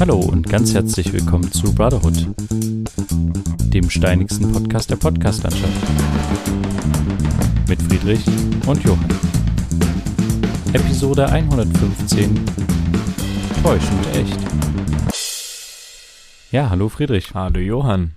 Hallo und ganz herzlich willkommen zu Brotherhood, dem steinigsten Podcast der Podcastlandschaft. Mit Friedrich und Johann. Episode 115 Täuschend echt. Ja, hallo Friedrich. Hallo Johann.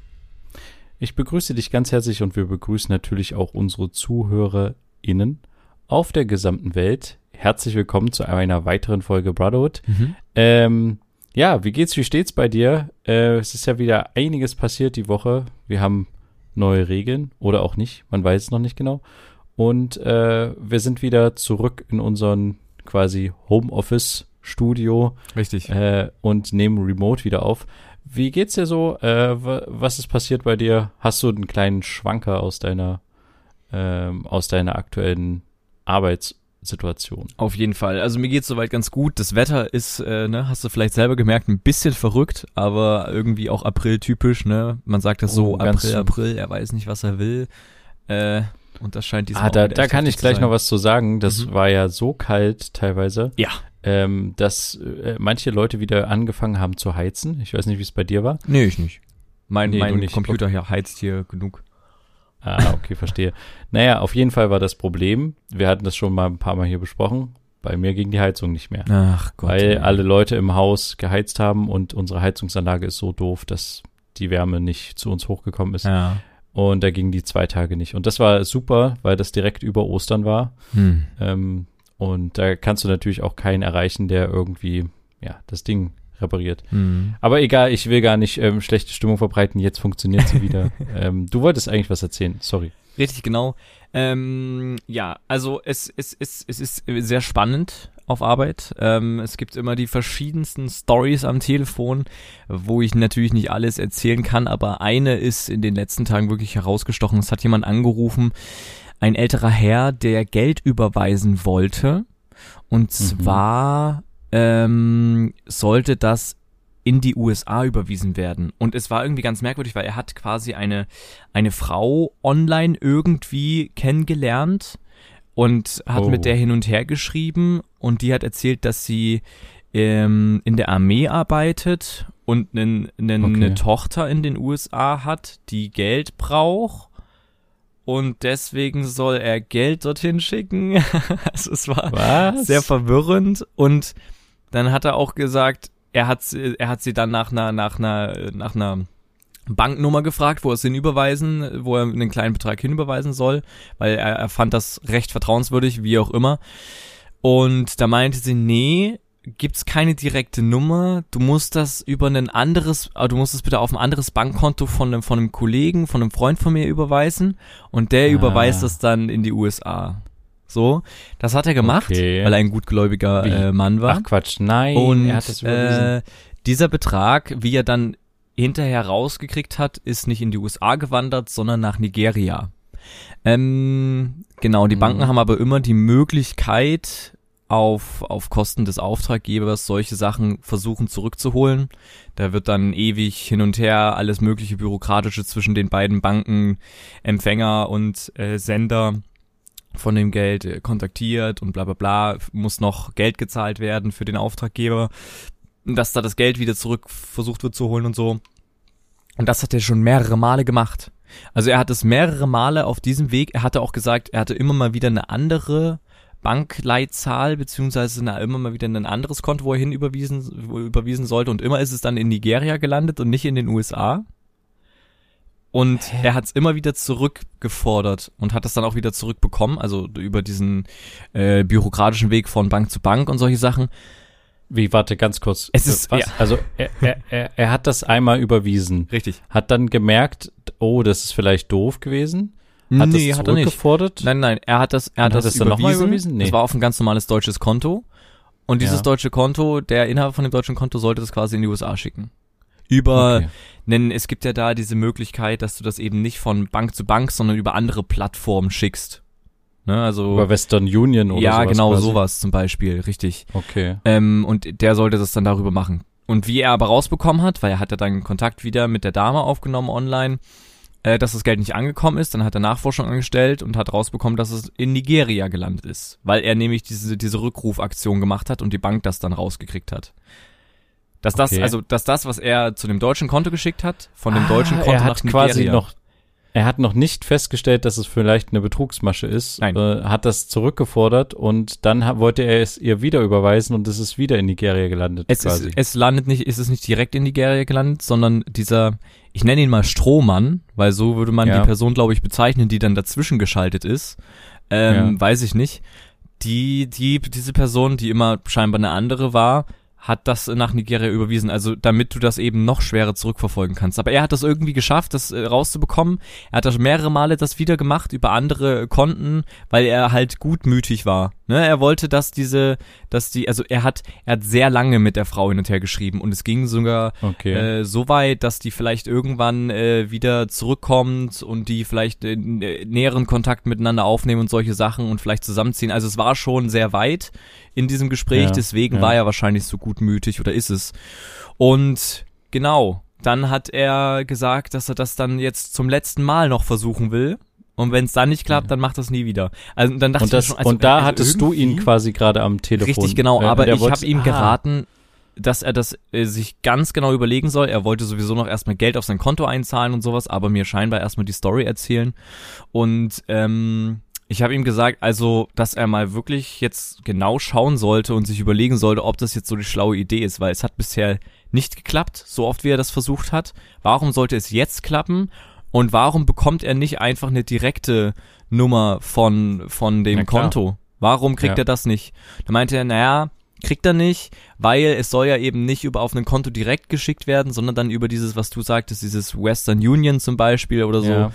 Ich begrüße dich ganz herzlich und wir begrüßen natürlich auch unsere ZuhörerInnen auf der gesamten Welt. Herzlich willkommen zu einer weiteren Folge Brotherhood. Mhm. Ähm, ja, wie geht's, wie steht's bei dir? Äh, es ist ja wieder einiges passiert die Woche. Wir haben neue Regeln oder auch nicht, man weiß es noch nicht genau. Und äh, wir sind wieder zurück in unseren quasi Homeoffice-Studio Richtig. äh, und nehmen Remote wieder auf. Wie geht's dir so? Äh, wa- was ist passiert bei dir? Hast du einen kleinen Schwanker aus deiner ähm, aus deiner aktuellen Arbeitssituation? Auf jeden Fall. Also mir geht's soweit ganz gut. Das Wetter ist, äh, ne, hast du vielleicht selber gemerkt, ein bisschen verrückt, aber irgendwie auch April-typisch, ne? Man sagt das so, Oh, ganz April, so. April, er weiß nicht, was er will. Äh, und das scheint diesmal Ah, da, da kann ich gleich zu noch sein. was zu sagen. Das Mhm. war ja so kalt teilweise, Ja. ähm, dass äh, manche Leute wieder angefangen haben zu heizen. Ich weiß nicht, wie es bei dir war. Nee, ich nicht. Mein, Nee, mein. Computer hier heizt hier genug. Ah, okay, verstehe. Naja, auf jeden Fall war das Problem. Wir hatten das schon mal ein paar Mal hier besprochen. Bei mir ging die Heizung nicht mehr. Ach Gott. weil ey. alle Leute im Haus geheizt haben und unsere Heizungsanlage ist so doof, dass die Wärme nicht zu uns hochgekommen ist. Ja. Und da gingen die zwei Tage nicht. Und das war super, weil das direkt über Ostern war. Hm. Ähm, und da kannst du natürlich auch keinen erreichen, der irgendwie, ja, das Ding repariert. Hm. Aber egal, ich will gar nicht ähm, schlechte Stimmung verbreiten. Jetzt funktioniert sie wieder. ähm, du wolltest eigentlich was erzählen. Sorry. Richtig, genau. Ähm, ja, also es, es, es, es ist sehr spannend auf Arbeit. Ähm, es gibt immer die verschiedensten Stories am Telefon, wo ich natürlich nicht alles erzählen kann, aber eine ist in den letzten Tagen wirklich herausgestochen. Es hat jemand angerufen, ein älterer Herr, der Geld überweisen wollte. Und zwar ähm, sollte das in die USA überwiesen werden. Und es war irgendwie ganz merkwürdig, weil er hat quasi eine, eine Frau online irgendwie kennengelernt und hat Oh. mit der hin und her geschrieben und die hat erzählt, dass sie ähm, in der Armee arbeitet und nen, nen, Okay. eine Tochter in den USA hat, die Geld braucht. Und deswegen soll er Geld dorthin schicken. also es war Was? sehr verwirrend und dann hat er auch gesagt, er hat sie- er hat sie dann nach einer nach einer nach einer Banknummer gefragt, wo er es hinüberweisen, wo er einen kleinen Betrag hinüberweisen soll, weil er, er fand das recht vertrauenswürdig, wie auch immer. Und da meinte sie, nee, gibt's keine direkte Nummer, du musst das über ein anderes, äh, du musst es bitte auf ein anderes Bankkonto von einem, von einem Kollegen, von einem Freund von mir überweisen und der Ah. überweist das dann in die USA. So, das hat er gemacht, Okay. weil er ein gutgläubiger äh, Mann war. Ach Quatsch, nein. und er hat überwiesen. äh, dieser Betrag, wie er dann hinterher rausgekriegt hat, ist nicht in die USA gewandert, sondern nach Nigeria. Ähm, genau, die Mhm. Banken haben aber immer die Möglichkeit, auf, auf Kosten des Auftraggebers solche Sachen versuchen zurückzuholen. Da wird dann ewig hin und her alles mögliche Bürokratische zwischen den beiden Banken, Empfänger und äh, Sender von dem Geld äh, kontaktiert und bla bla bla, muss noch Geld gezahlt werden für den Auftraggeber, dass da das Geld wieder zurück versucht wird zu holen und so. Und das hat er schon mehrere Male gemacht. Also er hat es mehrere Male auf diesem Weg, er hatte auch gesagt, er hatte immer mal wieder eine andere Bankleitzahl, beziehungsweise eine, immer mal wieder ein anderes Konto, wo er hin überwiesen, er überwiesen sollte und immer ist es dann in Nigeria gelandet und nicht in den USA. Und er hat es immer wieder zurückgefordert und hat es dann auch wieder zurückbekommen, also über diesen äh, bürokratischen Weg von Bank zu Bank und solche Sachen. Wie, warte, ganz kurz. Es ist- was? ja. Also, er, er, er, er hat das einmal überwiesen. Richtig. Hat dann gemerkt, oh, das ist vielleicht doof gewesen. Hat nee, das hat er nicht. Nein, nein, er hat das, er hat das es dann nochmal überwiesen. überwiesen? Nee. Das war auf ein ganz normales deutsches Konto. Und dieses Ja. deutsche Konto, der Inhaber von dem deutschen Konto sollte das quasi in die USA schicken. Über, Okay. denn es gibt ja da diese Möglichkeit, dass du das eben nicht von Bank zu Bank, sondern über andere Plattformen schickst. Ne, also, Über Western Union oder ja, sowas genau, quasi. sowas zum Beispiel, richtig. Okay. Ähm, und der sollte das dann darüber machen. Und wie er aber rausbekommen hat, weil er hat ja dann Kontakt wieder mit der Dame aufgenommen online, äh, dass das Geld nicht angekommen ist. Dann hat er Nachforschung angestellt und hat rausbekommen, dass es in Nigeria gelandet ist, weil er nämlich diese, diese Rückrufaktion gemacht hat und die Bank das dann rausgekriegt hat. Dass das, Okay. also, dass das, was er zu dem deutschen Konto geschickt hat, von dem Ah, deutschen Konto er hat nach quasi Nigeria. noch er hat noch nicht festgestellt, dass es vielleicht eine Betrugsmasche ist, Nein. Äh, hat das zurückgefordert und dann ha- wollte er es ihr wieder überweisen und es ist wieder in Nigeria gelandet Es, quasi. ist, es landet nicht, ist es nicht direkt in Nigeria gelandet, sondern dieser, ich nenne ihn mal Strohmann, weil so würde man Ja. die Person, glaube ich, bezeichnen, die dann dazwischen geschaltet ist. Ähm, Ja. Weiß ich nicht. Die, die, diese Person, die immer scheinbar eine andere war, hat das nach Nigeria überwiesen, also damit du das eben noch schwerer zurückverfolgen kannst. Aber er hat das irgendwie geschafft, das äh, rauszubekommen. Er hat das mehrere Male das wieder gemacht über andere Konten, weil er halt gutmütig war. Ne? Er wollte, dass diese, dass die, also er hat, er hat sehr lange mit der Frau hin und her geschrieben und es ging sogar okay. äh, so weit, dass die vielleicht irgendwann äh, wieder zurückkommt und die vielleicht äh, nä- näheren Kontakt miteinander aufnehmen und solche Sachen und vielleicht zusammenziehen. Also es war schon sehr weit in diesem Gespräch, Ja, deswegen ja. war er wahrscheinlich so gutmütig oder ist es. Und genau, dann hat er gesagt, dass er das dann jetzt zum letzten Mal noch versuchen will. Und wenn es dann nicht klappt, dann macht das nie wieder. Also dann dachte und das, ich schon, also, und da also hattest du ihn quasi gerade am Telefon. Richtig, genau. Äh, aber ich habe ihm Ah, geraten, dass er das äh, sich ganz genau überlegen soll. Er wollte sowieso noch erstmal Geld auf sein Konto einzahlen und sowas, aber mir scheinbar erstmal die Story erzählen. Und ähm, ich habe ihm gesagt, also, dass er mal wirklich jetzt genau schauen sollte und sich überlegen sollte, ob das jetzt so die schlaue Idee ist, weil es hat bisher nicht geklappt, so oft wie er das versucht hat. Warum sollte es jetzt klappen? Und warum bekommt er nicht einfach eine direkte Nummer von, von dem. Konto? Warum kriegt Ja. er das nicht? Da meinte er, naja, kriegt er nicht, weil es soll ja eben nicht über auf ein Konto direkt geschickt werden, sondern dann über dieses, was du sagtest, dieses Western Union zum Beispiel oder so. Ja.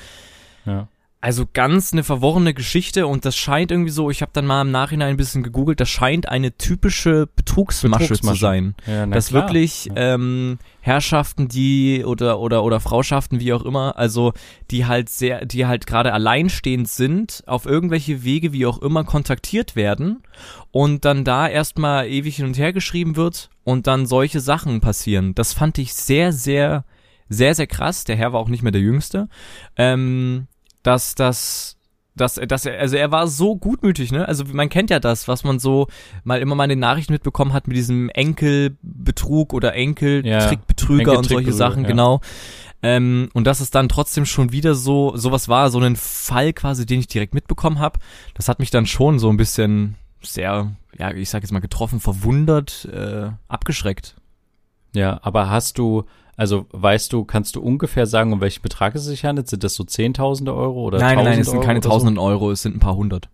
ja. Also ganz eine verworrene Geschichte und das scheint irgendwie so, ich habe dann mal im Nachhinein ein bisschen gegoogelt, das scheint eine typische Betrugsmasche, zu Betrugsmasche. sein. ja dass klar. wirklich Ja. ähm, Herrschaften, die oder oder oder Frauschaften, wie auch immer, also die halt sehr, die halt gerade alleinstehend sind, auf irgendwelche Wege, wie auch immer, kontaktiert werden und dann da erstmal ewig hin und her geschrieben wird und dann solche Sachen passieren. Das fand ich sehr, sehr, sehr, sehr krass. Der Herr war auch nicht mehr der Jüngste. Ähm, dass das dass, dass er, also er war so gutmütig, ne? Also man kennt ja das, was man so mal immer mal in den Nachrichten mitbekommen hat mit diesem Enkelbetrug oder Enkeltrickbetrüger Ja, und solche Sachen, ja. genau. Ähm, und dass es dann trotzdem schon wieder so, sowas war, so ein Fall quasi, den ich direkt mitbekommen habe. Das hat mich dann schon so ein bisschen sehr, ja, ich sag jetzt mal getroffen, verwundert, äh, abgeschreckt. Ja, aber hast du, also weißt du, kannst du ungefähr sagen, um welchen Betrag es sich handelt? Sind das so Zehntausende Euro oder nein, nein, nein, es sind Euro keine oder so? tausenden Euro, es sind ein paar hundert.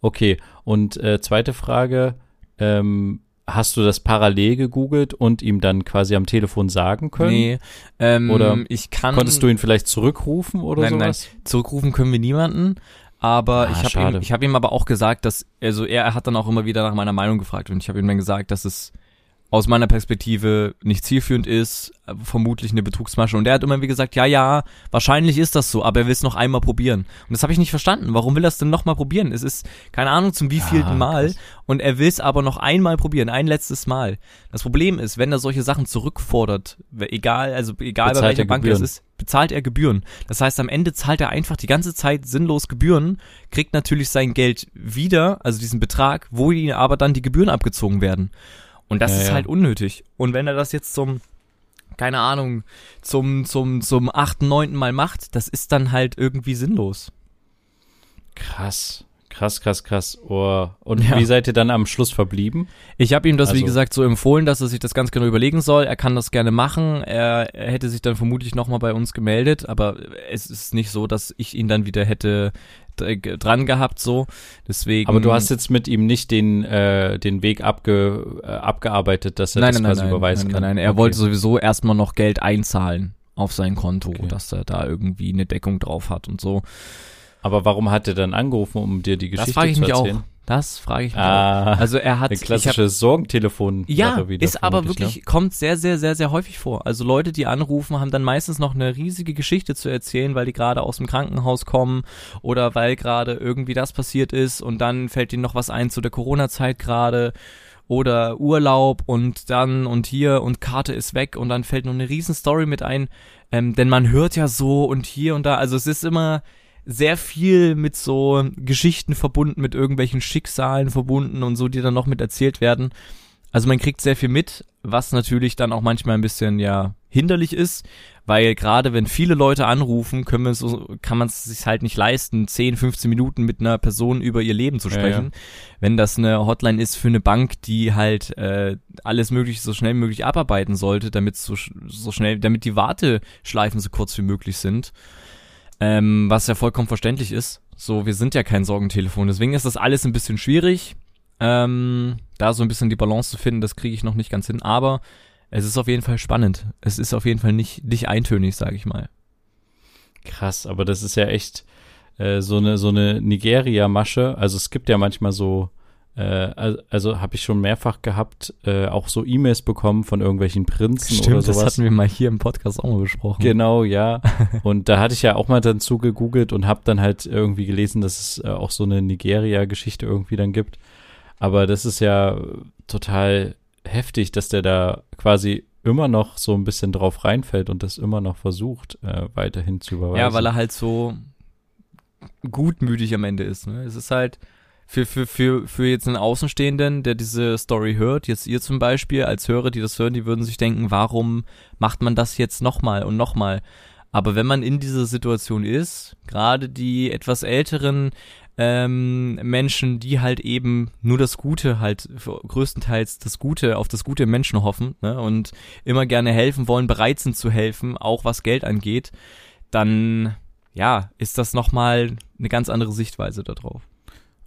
Okay, und äh, zweite Frage, ähm, hast du das parallel gegoogelt und ihm dann quasi am Telefon sagen können? Nee, ähm, Oder ich kann. Konntest du ihn vielleicht zurückrufen oder Nein, nein. sowas? zurückrufen können wir niemanden. Aber Ah, ich habe ihm, ich hab ihm aber auch gesagt, dass, also er hat dann auch immer wieder nach meiner Meinung gefragt und ich habe ihm dann gesagt, dass es aus meiner Perspektive nicht zielführend ist, äh, vermutlich eine Betrugsmasche. Und er hat immer wie gesagt, ja, ja, wahrscheinlich ist das so, aber er will es noch einmal probieren. Und das habe ich nicht verstanden. Warum will er es denn noch mal probieren? Es ist, keine Ahnung, zum wievielten Ah, Mal. krass. Und er will es aber noch einmal probieren, ein letztes Mal. Das Problem ist, wenn er solche Sachen zurückfordert, egal, also egal bei welcher er Bank Gebühren. das ist, bezahlt er Gebühren. Das heißt, am Ende zahlt er einfach die ganze Zeit sinnlos Gebühren, kriegt natürlich sein Geld wieder, also diesen Betrag, wo ihm aber dann die Gebühren abgezogen werden. Und das Ja, ist halt unnötig. Und wenn er das jetzt zum, keine Ahnung, zum, zum, zum achten, neunten Mal macht, das ist dann halt irgendwie sinnlos. Krass, krass, krass, krass. Oh. Und Ja. wie seid ihr dann am Schluss verblieben? Ich habe ihm das, wie Also- gesagt, so empfohlen, dass er sich das ganz genau überlegen soll. Er kann das gerne machen. Er, er hätte sich dann vermutlich nochmal bei uns gemeldet, aber es ist nicht so, dass ich ihn dann wieder hätte dran gehabt, so. Deswegen. Aber du hast jetzt mit ihm nicht den, äh, den Weg abge, äh, abgearbeitet, dass er nein, das nein, quasi nein, überweisen nein, kann. nein, nein. Er Okay. wollte sowieso erstmal noch Geld einzahlen auf sein Konto, Okay. dass er da irgendwie eine Deckung drauf hat und so. Aber warum hat er dann angerufen, um dir die Geschichte das frage ich zu mich auch. erzählen? Das frage ich mich auch. Ah, Also er hat eine klassische Sorgentelefon. Ja, wieder ist aber vermutlich, wirklich, kommt sehr, sehr, sehr, sehr häufig vor. Also Leute, die anrufen, haben dann meistens noch eine riesige Geschichte zu erzählen, weil die gerade aus dem Krankenhaus kommen oder weil gerade irgendwie das passiert ist und dann fällt ihnen noch was ein zu der Corona-Zeit gerade oder Urlaub und dann und hier und Karte ist weg und dann fällt noch eine riesen Story mit ein, ähm, denn man hört ja so und hier und da, also es ist immer sehr viel mit so Geschichten verbunden, mit irgendwelchen Schicksalen verbunden und so, die dann noch mit erzählt werden. Also man kriegt sehr viel mit, was natürlich dann auch manchmal ein bisschen ja hinderlich ist, weil gerade wenn viele Leute anrufen, können wir so, kann man es sich halt nicht leisten, 10, 15 Minuten mit einer Person über ihr Leben zu sprechen. Ja, ja. Wenn das eine Hotline ist für eine Bank, die halt äh, alles mögliche so schnell wie möglich abarbeiten sollte, damit so, so schnell, damit die Warteschleifen so kurz wie möglich sind. Ähm, was ja vollkommen verständlich ist. So, wir sind ja kein Sorgentelefon. Deswegen ist das alles ein bisschen schwierig. Ähm, da so ein bisschen die Balance zu finden, das kriege ich noch nicht ganz hin. Aber es ist auf jeden Fall spannend. Es ist auf jeden Fall nicht, nicht eintönig, sage ich mal. Krass, aber das ist ja echt äh, so eine, so eine Nigeria-Masche. Also es gibt ja manchmal so also, also habe ich schon mehrfach gehabt, äh, auch so E-Mails bekommen von irgendwelchen Prinzen Stimmt, oder sowas. das hatten wir mal hier im Podcast auch mal besprochen. Genau, ja. und da hatte ich ja auch mal dann zugegoogelt und habe dann halt irgendwie gelesen, dass es äh, auch so eine Nigeria-Geschichte irgendwie dann gibt. Aber das ist ja total heftig, dass der da quasi immer noch so ein bisschen drauf reinfällt und das immer noch versucht, äh, weiterhin zu überweisen. Ja, weil er halt so gutmütig am Ende ist. Ne? Es ist halt, für, für, für, für jetzt einen Außenstehenden, der diese Story hört, jetzt ihr zum Beispiel, als Hörer, die das hören, die würden sich denken, warum macht man das jetzt nochmal und nochmal? Aber wenn man in dieser Situation ist, gerade die etwas älteren ähm, Menschen, die halt eben nur das Gute halt, größtenteils das Gute, auf das Gute Menschen hoffen ne, und immer gerne helfen wollen, bereit sind zu helfen, auch was Geld angeht, dann ja, ist das nochmal eine ganz andere Sichtweise darauf.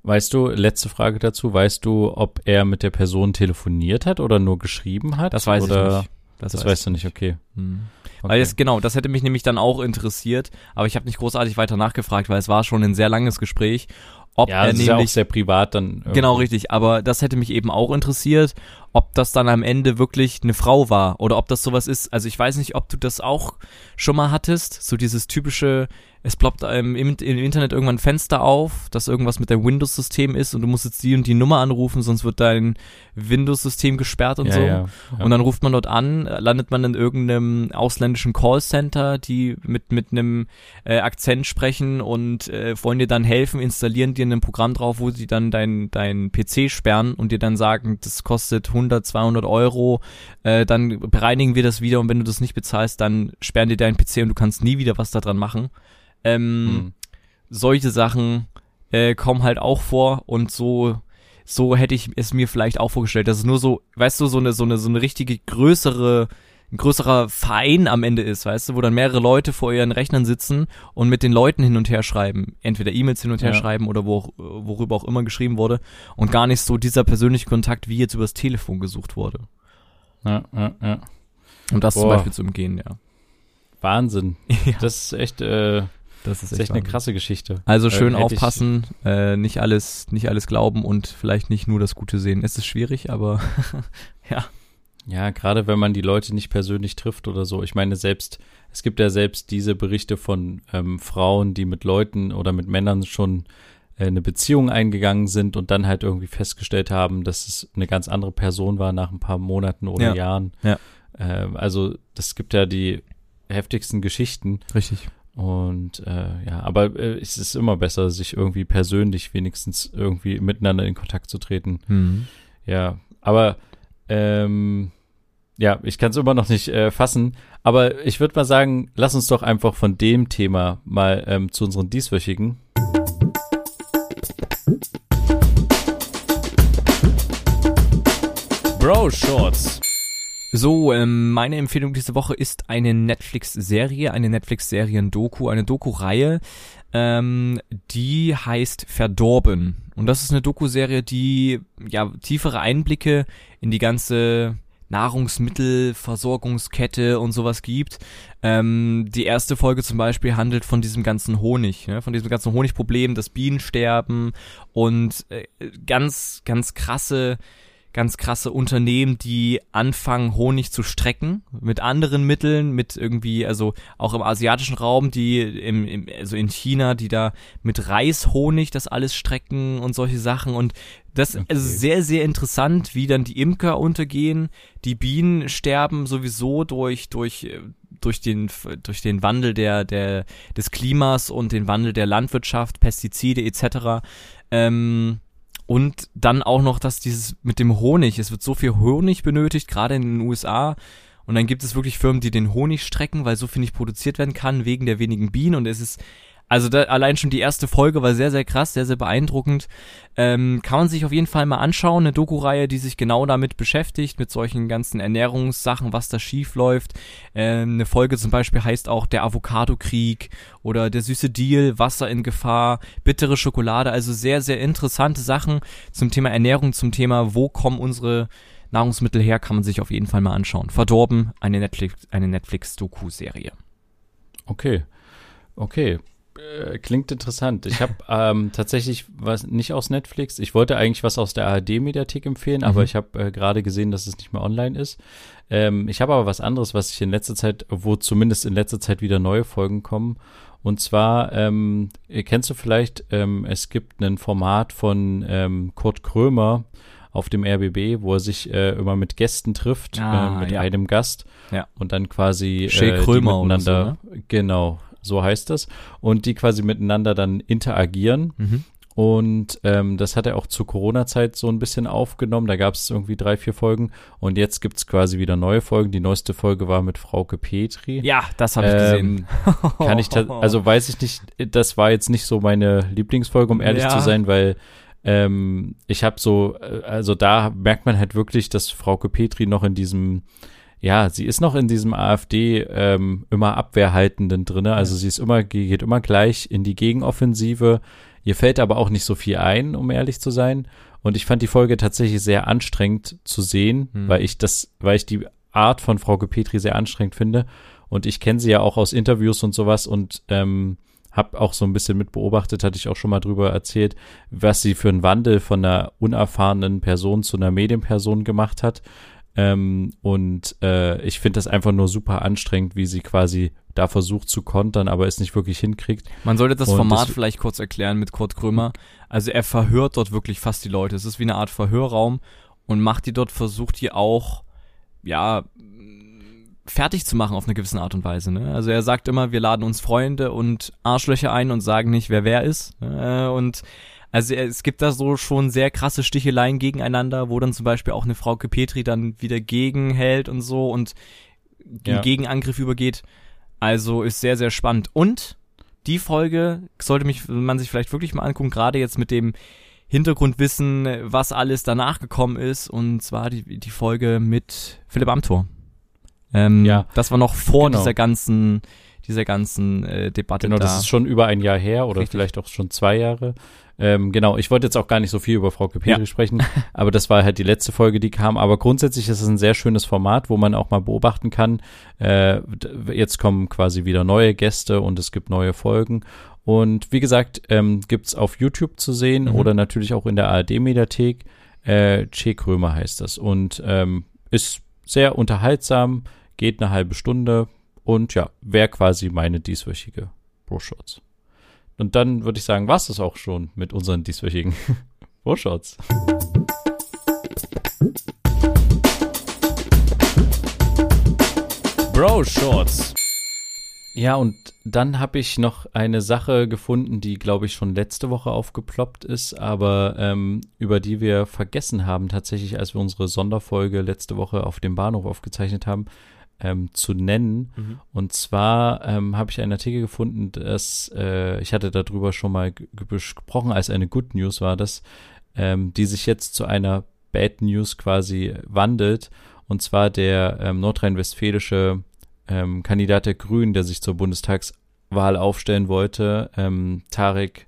Weißt du, letzte Frage dazu, weißt du, ob er mit der Person telefoniert hat oder nur geschrieben hat? Das weiß oder? ich nicht. Das, das weißt du nicht, okay. Hm. okay. Weil das, genau, das hätte mich nämlich dann auch interessiert, aber ich habe nicht großartig weiter nachgefragt, weil es war schon ein sehr langes Gespräch. Ob ja, er das nämlich, ist ja auch sehr privat dann. Irgendwie. Genau, richtig. Aber das hätte mich eben auch interessiert, ob das dann am Ende wirklich eine Frau war oder ob das sowas ist. Also ich weiß nicht, ob du das auch schon mal hattest, so dieses typische, es ploppt ähm, im, im, Internet irgendwann ein Fenster auf, dass irgendwas mit deinem Windows-System ist und du musst jetzt die und die Nummer anrufen, sonst wird dein Windows-System gesperrt und ja, so. Ja, ja. Und dann ruft man dort an, landet man in irgendeinem ausländischen Callcenter, die mit, mit einem äh, Akzent sprechen und äh, wollen dir dann helfen, installieren dir ein Programm drauf, wo sie dann dein, dein PC sperren und dir dann sagen, das kostet 100, 200 Euro, äh, dann bereinigen wir das wieder und wenn du das nicht bezahlst, dann sperren dir deinen PC und du kannst nie wieder was daran machen. Ähm, mhm. Solche Sachen äh, kommen halt auch vor und so so hätte ich es mir vielleicht auch vorgestellt, dass es nur so, weißt du, so eine so eine so eine richtige größere ein größerer Verein am Ende ist, weißt du, wo dann mehrere Leute vor ihren Rechnern sitzen und mit den Leuten hin und her schreiben, entweder E-Mails hin und her ja. schreiben oder wo, worüber auch immer geschrieben wurde und gar nicht so dieser persönliche Kontakt wie jetzt übers Telefon gesucht wurde. Ja, ja, ja. Um das Boah. zum Beispiel zu umgehen, ja. Wahnsinn. ja. Das ist echt, äh, das ist echt, echt eine krasse Geschichte. Also schön äh, aufpassen, äh, nicht alles, nicht alles glauben und vielleicht nicht nur das Gute sehen. Es ist schwierig, aber ja. Ja, gerade wenn man die Leute nicht persönlich trifft oder so. Ich meine, selbst, es gibt ja selbst diese Berichte von ähm, Frauen, die mit Leuten oder mit Männern schon äh, eine Beziehung eingegangen sind und dann halt irgendwie festgestellt haben, dass es eine ganz andere Person war nach ein paar Monaten oder ja. Jahren. Ja. Äh, also, das gibt ja die heftigsten Geschichten. Richtig. Und äh, ja, aber äh, es ist immer besser, sich irgendwie persönlich wenigstens irgendwie miteinander in Kontakt zu treten. Mhm. Ja, aber ähm, ja, ich kann es immer noch nicht äh, fassen. Aber ich würde mal sagen, lass uns doch einfach von dem Thema mal ähm, zu unseren dieswöchigen. Bro Shorts. So, ähm, meine Empfehlung diese Woche ist eine Netflix-Serie, eine Netflix-Serien-Doku, eine Doku-Reihe, ähm, die heißt Verdorben. Und das ist eine Doku-Serie, die ja tiefere Einblicke in die ganze Nahrungsmittelversorgungskette und sowas gibt. Ähm, die erste Folge zum Beispiel handelt von diesem ganzen Honig, ne? von diesem ganzen Honigproblem, das Bienensterben und äh, ganz, ganz krasse ganz krasse Unternehmen, die anfangen, Honig zu strecken mit anderen Mitteln, mit irgendwie, also auch im asiatischen Raum, die im, im also in China, die da mit Reishonig das alles strecken und solche Sachen und das okay. ist sehr, sehr interessant, wie dann die Imker untergehen. Die Bienen sterben sowieso durch, durch, durch den, durch den Wandel der, der, des Klimas und den Wandel der Landwirtschaft, Pestizide etc. Ähm, Und dann auch noch, dass dieses mit dem Honig, es wird so viel Honig benötigt, gerade in den USA. Und dann gibt es wirklich Firmen, die den Honig strecken, weil so viel nicht produziert werden kann, wegen der wenigen Bienen. Und es ist also da, allein schon die erste Folge war sehr, sehr krass, sehr, sehr beeindruckend. Ähm, kann man sich auf jeden Fall mal anschauen. Eine Doku-Reihe, die sich genau damit beschäftigt, mit solchen ganzen Ernährungssachen, was da schief läuft. Ähm, eine Folge zum Beispiel heißt auch der Avocado-Krieg oder der süße Deal, Wasser in Gefahr, bittere Schokolade. Also sehr, sehr interessante Sachen zum Thema Ernährung, zum Thema, wo kommen unsere Nahrungsmittel her, kann man sich auf jeden Fall mal anschauen. Verdorben, eine Netflix, eine Netflix-Doku-Serie. Okay. Okay. Äh, klingt interessant. Ich habe ähm, tatsächlich was nicht aus Netflix. Ich wollte eigentlich was aus der ARD-Mediathek empfehlen, mhm. aber ich habe äh, gerade gesehen, dass es nicht mehr online ist. Ähm, ich habe aber was anderes, was ich in letzter Zeit, wo zumindest in letzter Zeit wieder neue Folgen kommen. Und zwar, ähm, kennst du vielleicht, ähm, es gibt ein Format von ähm, Kurt Krömer auf dem RBB, wo er sich äh, immer mit Gästen trifft, ah, äh, mit ja. einem Gast ja. und dann quasi äh, Krömer miteinander, so, ne? genau, so heißt das, und die quasi miteinander dann interagieren. Mhm. Und ähm, das hat er auch zur Corona-Zeit so ein bisschen aufgenommen. Da gab es irgendwie drei, vier Folgen. Und jetzt gibt es quasi wieder neue Folgen. Die neueste Folge war mit Frauke Petri. Ja, das habe ich ähm, gesehen. kann ich also weiß ich nicht, das war jetzt nicht so meine Lieblingsfolge, um ehrlich ja. zu sein, weil ähm, ich habe so, äh, also da merkt man halt wirklich, dass Frauke Petri noch in diesem ja, sie ist noch in diesem AfD ähm, immer Abwehrhaltenden drinne. Also sie ist immer, geht immer gleich in die Gegenoffensive. Ihr fällt aber auch nicht so viel ein, um ehrlich zu sein. Und ich fand die Folge tatsächlich sehr anstrengend zu sehen, hm. weil ich das, weil ich die Art von Frau Gepetri sehr anstrengend finde. Und ich kenne sie ja auch aus Interviews und sowas und ähm, habe auch so ein bisschen mit beobachtet, hatte ich auch schon mal drüber erzählt, was sie für einen Wandel von einer unerfahrenen Person zu einer Medienperson gemacht hat. Ähm, und äh, ich finde das einfach nur super anstrengend, wie sie quasi da versucht zu kontern, aber es nicht wirklich hinkriegt. Man sollte das und Format das, vielleicht kurz erklären mit Kurt Krömer. Also er verhört dort wirklich fast die Leute. Es ist wie eine Art Verhörraum und macht die dort, versucht die auch, ja, fertig zu machen auf eine gewisse Art und Weise. Ne? Also er sagt immer, wir laden uns Freunde und Arschlöcher ein und sagen nicht, wer wer ist. Ne? Und also es gibt da so schon sehr krasse Sticheleien gegeneinander, wo dann zum Beispiel auch eine Frau Petri dann wieder gegenhält und so und ja. Gegenangriff übergeht. Also ist sehr, sehr spannend. Und die Folge sollte mich, man sich vielleicht wirklich mal angucken, gerade jetzt mit dem Hintergrundwissen, was alles danach gekommen ist. Und zwar die, die Folge mit Philipp Amthor. Ähm, ja. Das war noch vor genau. dieser ganzen dieser ganzen äh, Debatte. Genau, da. das ist schon über ein Jahr her oder Richtig. vielleicht auch schon zwei Jahre. Ähm, genau, ich wollte jetzt auch gar nicht so viel über Frau Petri ja. sprechen, aber das war halt die letzte Folge, die kam. Aber grundsätzlich ist es ein sehr schönes Format, wo man auch mal beobachten kann. Äh, jetzt kommen quasi wieder neue Gäste und es gibt neue Folgen. Und wie gesagt, ähm, gibt auf YouTube zu sehen mhm. oder natürlich auch in der ARD-Mediathek. Äh, Che Krömer heißt das und ähm, ist sehr unterhaltsam, geht eine halbe Stunde und ja, wäre quasi meine dieswöchige Bro-Shots. Und dann würde ich sagen, war es das auch schon mit unseren dieswöchigen Vorshots. Bro Shorts. Ja, und dann habe ich noch eine Sache gefunden, die, glaube ich, schon letzte Woche aufgeploppt ist, aber ähm, über die wir vergessen haben, tatsächlich, als wir unsere Sonderfolge letzte Woche auf dem Bahnhof aufgezeichnet haben ähm, zu nennen. Mhm. Und zwar ähm, habe ich einen Artikel gefunden, dass äh, ich hatte darüber schon mal besprochen, als eine Good News war das, ähm, die sich jetzt zu einer Bad News quasi wandelt. Und zwar der ähm, nordrhein-westfälische ähm, Kandidat der Grünen, der sich zur Bundestagswahl aufstellen wollte, ähm, Tarek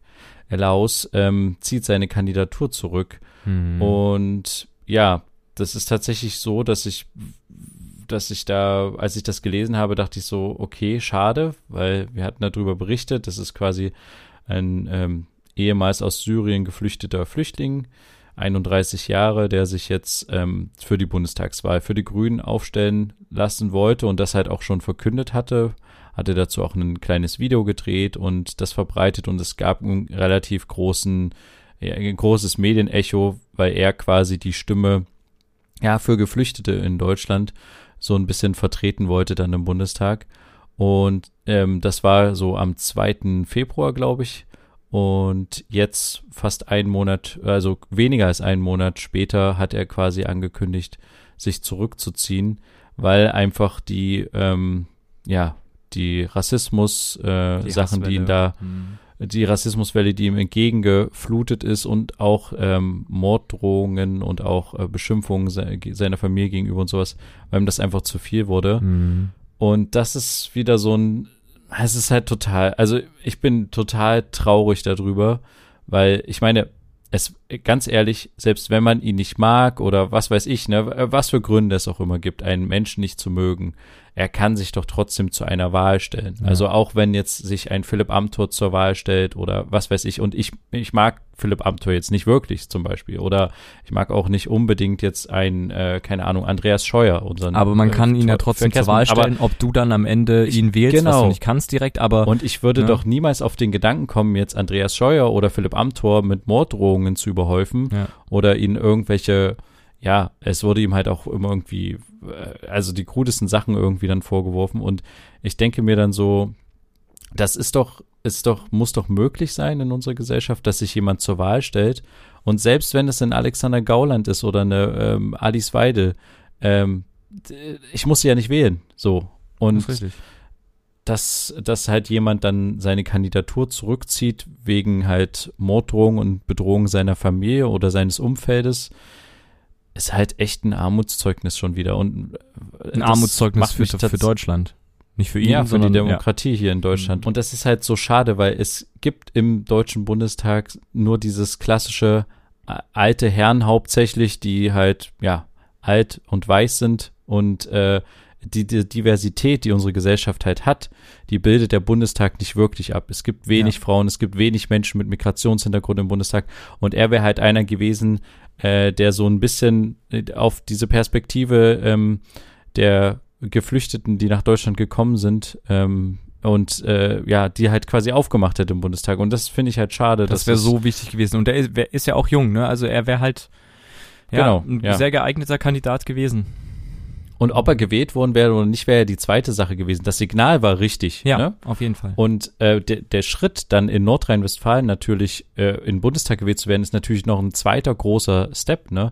Elaus, ähm, zieht seine Kandidatur zurück. Mhm. Und ja, das ist tatsächlich so, dass ich dass ich da, als ich das gelesen habe, dachte ich so, okay, schade, weil wir hatten darüber berichtet, das ist quasi ein ähm, ehemals aus Syrien geflüchteter Flüchtling, 31 Jahre, der sich jetzt ähm, für die Bundestagswahl für die Grünen aufstellen lassen wollte und das halt auch schon verkündet hatte, hatte dazu auch ein kleines Video gedreht und das verbreitet und es gab einen relativ großen, ja, ein großes Medienecho, weil er quasi die Stimme ja für Geflüchtete in Deutschland so ein bisschen vertreten wollte dann im Bundestag. Und ähm, das war so am 2. Februar, glaube ich. Und jetzt fast einen Monat, also weniger als einen Monat später, hat er quasi angekündigt, sich zurückzuziehen, weil einfach die, ähm, ja, die Rassismus-Sachen, äh, die, die ihn da, mhm. die Rassismuswelle, die ihm entgegengeflutet ist und auch ähm, Morddrohungen und auch äh, Beschimpfungen se seiner Familie gegenüber und sowas, weil ihm das einfach zu viel wurde. Mhm. Und das ist wieder so ein, es ist halt total, also ich bin total traurig darüber, weil ich meine, es ganz ehrlich, selbst wenn man ihn nicht mag oder was weiß ich, ne, was für Gründe es auch immer gibt, einen Menschen nicht zu mögen, er kann sich doch trotzdem zu einer Wahl stellen. Ja. Also auch wenn jetzt sich ein Philipp Amthor zur Wahl stellt oder was weiß ich, und ich, ich mag Philipp Amthor jetzt nicht wirklich zum Beispiel oder ich mag auch nicht unbedingt jetzt ein, äh, keine Ahnung, Andreas Scheuer. Unseren, aber man kann äh, ihn ja trotzdem zur Wahl stellen, ob du dann am Ende ihn wählst, genau. was du nicht kannst direkt, aber. Und ich würde ja. doch niemals auf den Gedanken kommen, jetzt Andreas Scheuer oder Philipp Amthor mit Morddrohungen zu überhäufen ja. oder ihn irgendwelche ja, es wurde ihm halt auch immer irgendwie, äh, also die krudesten Sachen irgendwie dann vorgeworfen. Und ich denke mir dann so, das ist doch, ist doch, muss doch möglich sein in unserer Gesellschaft, dass sich jemand zur Wahl stellt. Und selbst wenn es ein Alexander Gauland ist oder eine ähm, Alice Weide, ähm, ich muss sie ja nicht wählen. So. Und das dass, dass halt jemand dann seine Kandidatur zurückzieht wegen halt Morddrohung und Bedrohung seiner Familie oder seines Umfeldes, ist halt echt ein Armutszeugnis schon wieder. Und äh, ein Armutszeugnis für, für Deutschland. Nicht für ihn, ja, für sondern die Demokratie ja. hier in Deutschland. Mhm. Und das ist halt so schade, weil es gibt im Deutschen Bundestag nur dieses klassische äh, alte Herren hauptsächlich, die halt, ja, alt und weiß sind und äh, die, die Diversität, die unsere Gesellschaft halt hat, die bildet der Bundestag nicht wirklich ab. Es gibt wenig ja. Frauen, es gibt wenig Menschen mit Migrationshintergrund im Bundestag und er wäre halt einer gewesen, äh, der so ein bisschen äh, auf diese Perspektive ähm, der Geflüchteten, die nach Deutschland gekommen sind, ähm, und äh, ja, die halt quasi aufgemacht hat im Bundestag. Und das finde ich halt schade. Das wäre so wichtig gewesen. Und er ist, ist, ja auch jung, ne? Also er wäre halt ja, genau, ein ja. sehr geeigneter Kandidat gewesen. Und ob er gewählt worden wäre oder nicht, wäre ja die zweite Sache gewesen. Das Signal war richtig. Ja, ne? auf jeden Fall. Und äh, der, der Schritt dann in Nordrhein-Westfalen natürlich äh, in Bundestag gewählt zu werden, ist natürlich noch ein zweiter großer Step. Ne?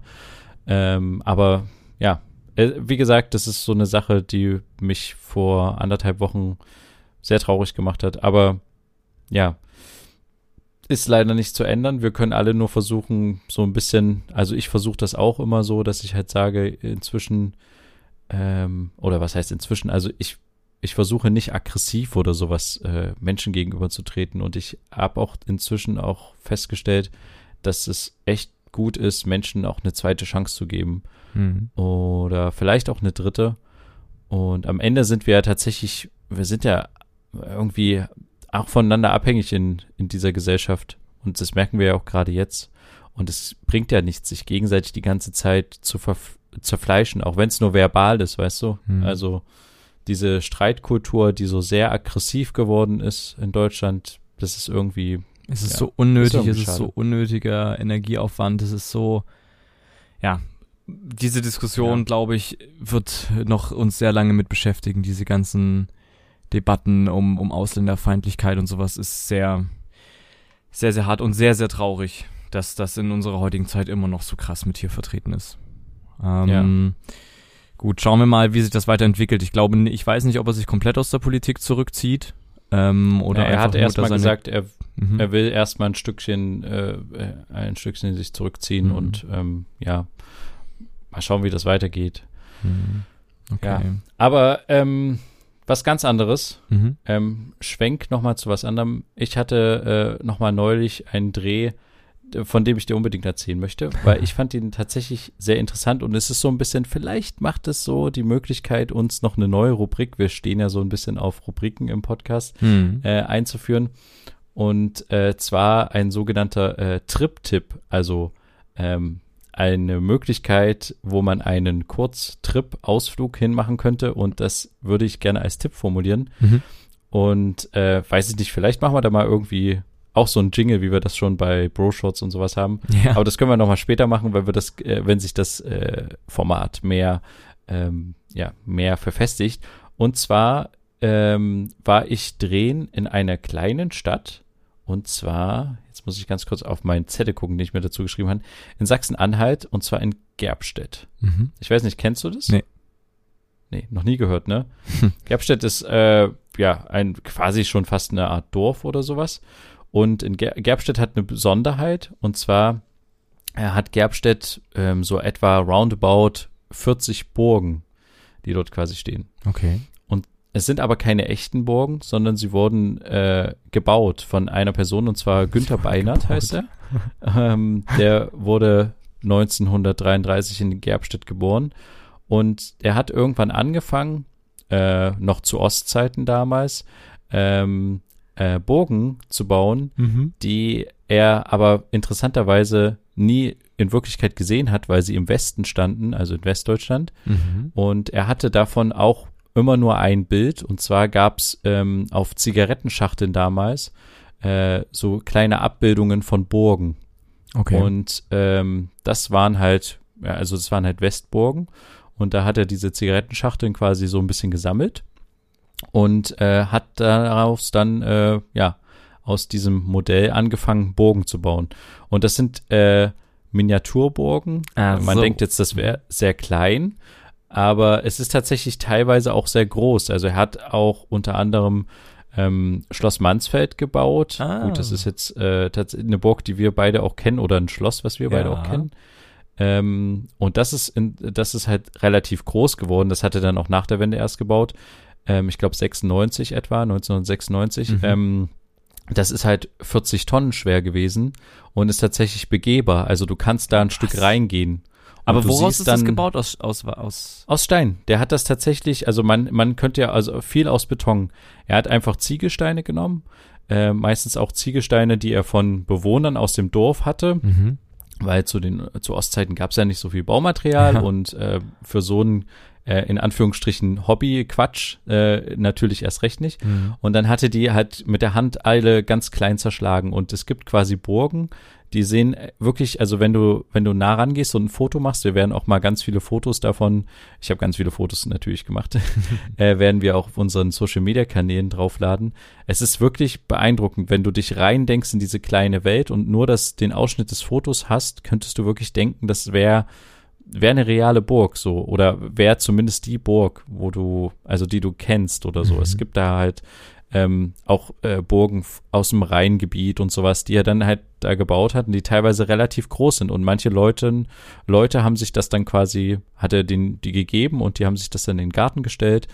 Ähm, aber ja, äh, wie gesagt, das ist so eine Sache, die mich vor anderthalb Wochen sehr traurig gemacht hat. Aber ja, ist leider nicht zu ändern. Wir können alle nur versuchen, so ein bisschen, also ich versuche das auch immer so, dass ich halt sage, inzwischen ähm, oder was heißt inzwischen, also ich, ich versuche nicht aggressiv oder sowas äh, Menschen gegenüber zu treten und ich habe auch inzwischen auch festgestellt, dass es echt gut ist, Menschen auch eine zweite Chance zu geben mhm. oder vielleicht auch eine dritte. Und am Ende sind wir ja tatsächlich, wir sind ja irgendwie auch voneinander abhängig in, in dieser Gesellschaft. Und das merken wir ja auch gerade jetzt. Und es bringt ja nichts, sich gegenseitig die ganze Zeit zu, ver zerfleischen, auch wenn es nur verbal ist, weißt du? Hm. Also diese Streitkultur, die so sehr aggressiv geworden ist in Deutschland, das ist irgendwie. Es ist ja, so unnötig, ist es ist so unnötiger Energieaufwand, es ist so, ja, diese Diskussion, ja. glaube ich, wird noch uns sehr lange mit beschäftigen. Diese ganzen Debatten um, um Ausländerfeindlichkeit und sowas ist sehr, sehr, sehr hart und sehr, sehr traurig, dass das in unserer heutigen Zeit immer noch so krass mit hier vertreten ist. Ähm, ja. Gut, schauen wir mal, wie sich das weiterentwickelt. Ich glaube, ich weiß nicht, ob er sich komplett aus der Politik zurückzieht. Ähm, oder ja, er hat erstmal gesagt, er, mhm. er will erstmal ein Stückchen, äh, ein Stückchen sich zurückziehen mhm. und ähm, ja, mal schauen, wie das weitergeht. Mhm. Okay. Ja. Aber ähm, was ganz anderes, mhm. ähm, Schwenk nochmal zu was anderem. Ich hatte äh, nochmal neulich einen Dreh von dem ich dir unbedingt erzählen möchte, weil ich fand ihn tatsächlich sehr interessant und es ist so ein bisschen, vielleicht macht es so die Möglichkeit, uns noch eine neue Rubrik, wir stehen ja so ein bisschen auf Rubriken im Podcast, mhm. äh, einzuführen. Und äh, zwar ein sogenannter äh, Trip-Tipp, also ähm, eine Möglichkeit, wo man einen Kurztrip-Ausflug hinmachen könnte und das würde ich gerne als Tipp formulieren. Mhm. Und äh, weiß ich nicht, vielleicht machen wir da mal irgendwie auch so ein Jingle, wie wir das schon bei Bro-Shots und sowas haben. Ja. Aber das können wir nochmal später machen, weil wir das, äh, wenn sich das äh, Format mehr, ähm, ja, mehr verfestigt. Und zwar ähm, war ich drehen in einer kleinen Stadt und zwar, jetzt muss ich ganz kurz auf meinen Zettel gucken, den ich mir dazu geschrieben habe, in Sachsen-Anhalt und zwar in Gerbstedt. Mhm. Ich weiß nicht, kennst du das? Nee. Nee, noch nie gehört, ne? Gerbstedt ist äh, ja ein quasi schon fast eine Art Dorf oder sowas. Und in Ger Gerbstedt hat eine Besonderheit und zwar er hat Gerbstedt ähm, so etwa roundabout 40 Burgen, die dort quasi stehen. Okay. Es sind aber keine echten Burgen, sondern sie wurden äh, gebaut von einer Person und zwar Günther Beinert gebaut. heißt er. ähm, der wurde 1933 in Gerbstedt geboren und er hat irgendwann angefangen, äh, noch zu Ostzeiten damals, ähm, äh, Burgen zu bauen, Mhm. die er aber interessanterweise nie in Wirklichkeit gesehen hat, weil sie im Westen standen, also in Westdeutschland. Mhm. Und er hatte davon auch immer nur ein Bild. Und zwar gab es ähm, auf Zigarettenschachteln damals äh, so kleine Abbildungen von Burgen. Okay. Und ähm, das waren halt, ja, also das waren halt Westburgen. Und da hat er diese Zigarettenschachteln quasi so ein bisschen gesammelt und äh, hat daraus dann, äh, ja, aus diesem Modell angefangen, Burgen zu bauen. Und das sind äh, Miniaturburgen. Ach Man so. denkt jetzt, das wäre sehr klein, aber es ist tatsächlich teilweise auch sehr groß. Also er hat auch unter anderem ähm, Schloss Mansfeld gebaut. Ah. Gut, das ist jetzt äh, tatsächlich eine Burg, die wir beide auch kennen oder ein Schloss, was wir beide Ja. auch kennen. Ähm, und das ist, in, das ist halt relativ groß geworden. Das hat er dann auch nach der Wende erst gebaut. Ähm, ich glaube 96 etwa, 1996. Mhm. Ähm, das ist halt 40 Tonnen schwer gewesen und ist tatsächlich begehbar. Also du kannst da ein Stück reingehen. Aber woraus ist das dann- gebaut? Aus, aus, aus Aus Stein. Der hat das tatsächlich, also man, man könnte ja, also viel aus Beton. Er hat einfach Ziegelsteine genommen, äh, meistens auch Ziegelsteine, die er von Bewohnern aus dem Dorf hatte, mhm. weil zu den zu Ostzeiten gab es ja nicht so viel Baumaterial Ja. und äh, für so ein äh, in Anführungsstrichen Hobby-Quatsch äh, natürlich erst recht nicht. Mhm. Und dann hatte die halt mit der Hand alle ganz klein zerschlagen. Und es gibt quasi Burgen, die sehen äh, wirklich, also wenn du, wenn du nah rangehst und ein Foto machst, wir werden auch mal ganz viele Fotos davon, ich habe ganz viele Fotos natürlich gemacht, äh, werden wir auch auf unseren Social Media Kanälen draufladen. Es ist wirklich beeindruckend, wenn du dich reindenkst in diese kleine Welt und nur das, den Ausschnitt des Fotos hast, könntest du wirklich denken, das wäre wäre eine reale Burg so oder wäre zumindest die Burg, wo du, also die du kennst oder so. Mhm. Es gibt da halt ähm, auch äh, Burgen aus dem Rheingebiet und sowas, die er dann halt da gebaut hat und die teilweise relativ groß sind und manche Leute, Leute haben sich das dann quasi, hat er den, die gegeben und die haben sich das dann in den Garten gestellt.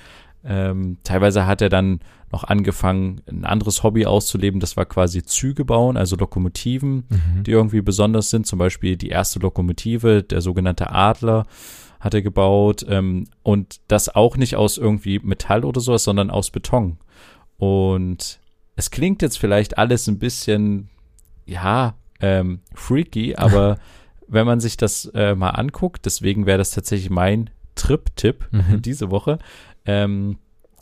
Ähm, teilweise hat er dann noch angefangen, ein anderes Hobby auszuleben, das war quasi Züge bauen, also Lokomotiven Mhm. die irgendwie besonders sind. Zum Beispiel die erste Lokomotive, der sogenannte Adler, hat er gebaut. Ähm, und das auch nicht aus irgendwie Metall oder sowas, sondern aus Beton. Und es klingt jetzt vielleicht alles ein bisschen, ja, ähm, freaky, aber wenn man sich das äh, mal anguckt, deswegen wäre das tatsächlich mein Trip-Tipp Mhm. diese Woche. Ähm,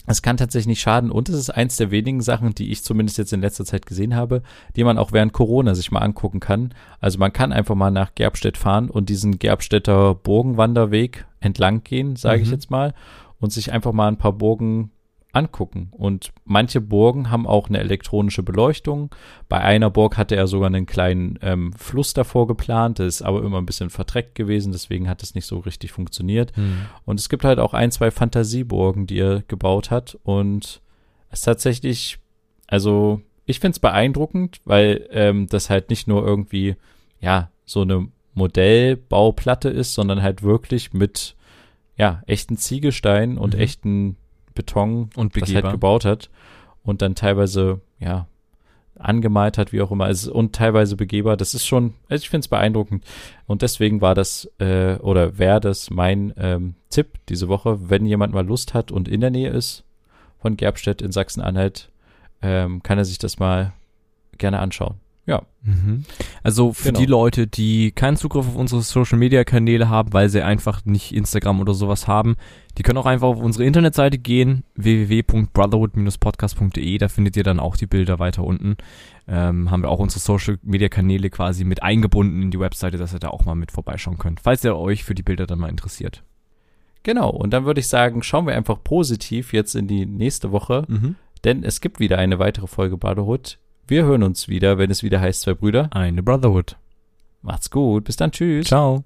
es kann tatsächlich nicht schaden und es ist eins der wenigen Sachen, die ich zumindest jetzt in letzter Zeit gesehen habe, die man auch während Corona sich mal angucken kann. Also man kann einfach mal nach Gerbstedt fahren und diesen Gerbstädter Burgenwanderweg entlang gehen, sage ich Mhm. jetzt mal, und sich einfach mal ein paar Burgen angucken. Und manche Burgen haben auch eine elektronische Beleuchtung. Bei einer Burg hatte er sogar einen kleinen ähm, Fluss davor geplant, das ist aber immer ein bisschen verdreckt gewesen, deswegen hat es nicht so richtig funktioniert. Mhm. Und es gibt halt auch ein, zwei Fantasieburgen, die er gebaut hat. Und es ist tatsächlich, also ich finde es beeindruckend, weil ähm, das halt nicht nur irgendwie, ja, so eine Modellbauplatte ist, sondern halt wirklich mit, ja, echten Ziegelsteinen und Mhm. echten Beton Und das halt begehbar. gebaut hat. Und dann teilweise, ja, angemalt hat, wie auch immer, also, und teilweise begehbar. Das ist schon, also ich finde es beeindruckend. Und deswegen war das, äh, oder wäre das mein ähm, Tipp diese Woche, wenn jemand mal Lust hat und in der Nähe ist von Gerbstedt in Sachsen-Anhalt, ähm, kann er sich das mal gerne anschauen. Ja, Mhm. Also für Genau. die Leute, die keinen Zugriff auf unsere Social Media Kanäle haben, weil sie einfach nicht Instagram oder sowas haben, die können auch einfach auf unsere Internetseite gehen, www.brotherhood-podcast.de, da findet ihr dann auch die Bilder weiter unten. Ähm, haben wir auch unsere Social Media Kanäle quasi mit eingebunden in die Webseite, dass ihr da auch mal mit vorbeischauen könnt, falls ihr euch für die Bilder dann mal interessiert. genau. Und dann würde ich sagen, schauen wir einfach positiv jetzt in die nächste Woche, Mhm. denn es gibt wieder eine weitere Folge Badehood. Wir hören uns wieder, wenn es wieder heißt, zwei Brüder. Eine Brotherhood. Macht's gut. Bis dann. Tschüss. Ciao.